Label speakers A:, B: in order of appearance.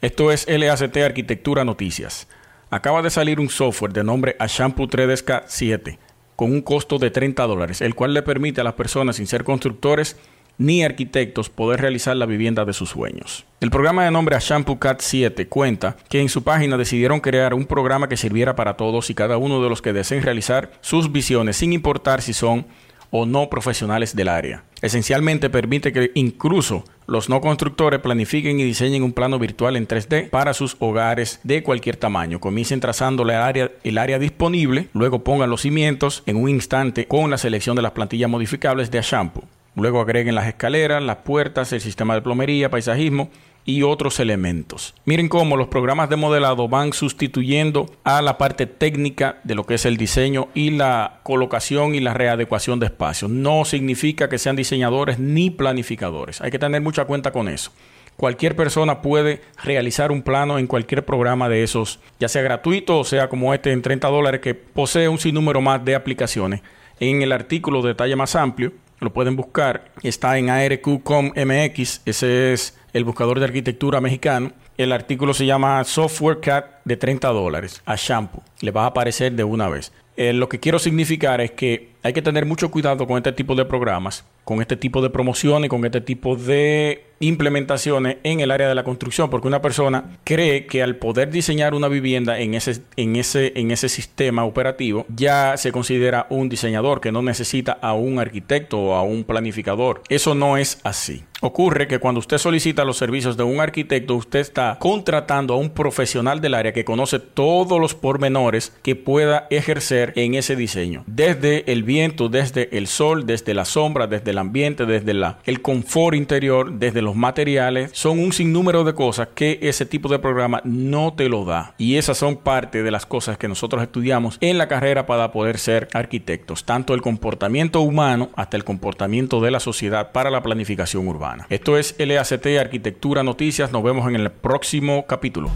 A: Esto es LACT Arquitectura Noticias. Acaba de salir un software de nombre Ashampoo 3DSK 7 con un costo de 30 dólares, el cual le permite a las personas sin ser constructores ni arquitectos poder realizar la vivienda de sus sueños. El programa de nombre Shampoo Cat 7 cuenta que en su página decidieron crear un programa que sirviera para todos y cada uno de los que deseen realizar sus visiones sin importar si son o no profesionales del área. Esencialmente permite que incluso los no constructores planifiquen y diseñen un plano virtual en 3D para sus hogares de cualquier tamaño. Comiencen trazando el área, disponible, luego pongan los cimientos en un instante con la selección de las plantillas modificables de Shampoo. Luego agreguen las escaleras, las puertas, el sistema de plomería, paisajismo y otros elementos. Miren cómo los programas de modelado van sustituyendo a la parte técnica de lo que es el diseño y la colocación y la readecuación de espacios. No significa que sean diseñadores ni planificadores. Hay que tener mucha cuenta con eso. Cualquier persona puede realizar un plano en cualquier programa de esos, ya sea gratuito o sea como este en 30 dólares que posee un sinnúmero más de aplicaciones. En el artículo de detalle más amplio lo pueden buscar. Está en ARQ.com.mx, ese es el buscador de arquitectura mexicano. El artículo se llama Software Cat de 30 dólares a shampoo. Le va a aparecer de una vez. Eh, lo que quiero significar es que hay que tener mucho cuidado con este tipo de programas, con este tipo de promociones, con este tipo de implementaciones en el área de la construcción, porque una persona cree que al poder diseñar una vivienda en ese, en ese, en ese sistema operativo, ya se considera un diseñador que no necesita a un arquitecto o a un planificador. Eso no es así. Ocurre que cuando usted solicita los servicios de un arquitecto, usted está contratando a un profesional del área que conoce todos los pormenores que pueda ejercer en ese diseño. Desde el viento, desde el sol, desde la sombra, desde el ambiente, desde la, el confort interior, desde los materiales. Son un sinnúmero de cosas que ese tipo de programa no te lo da. Y esas son parte de las cosas que nosotros estudiamos en la carrera para poder ser arquitectos. Tanto el comportamiento humano hasta el comportamiento de la sociedad para la planificación urbana. Esto es LACT Arquitectura Noticias. Nos vemos en el próximo capítulo.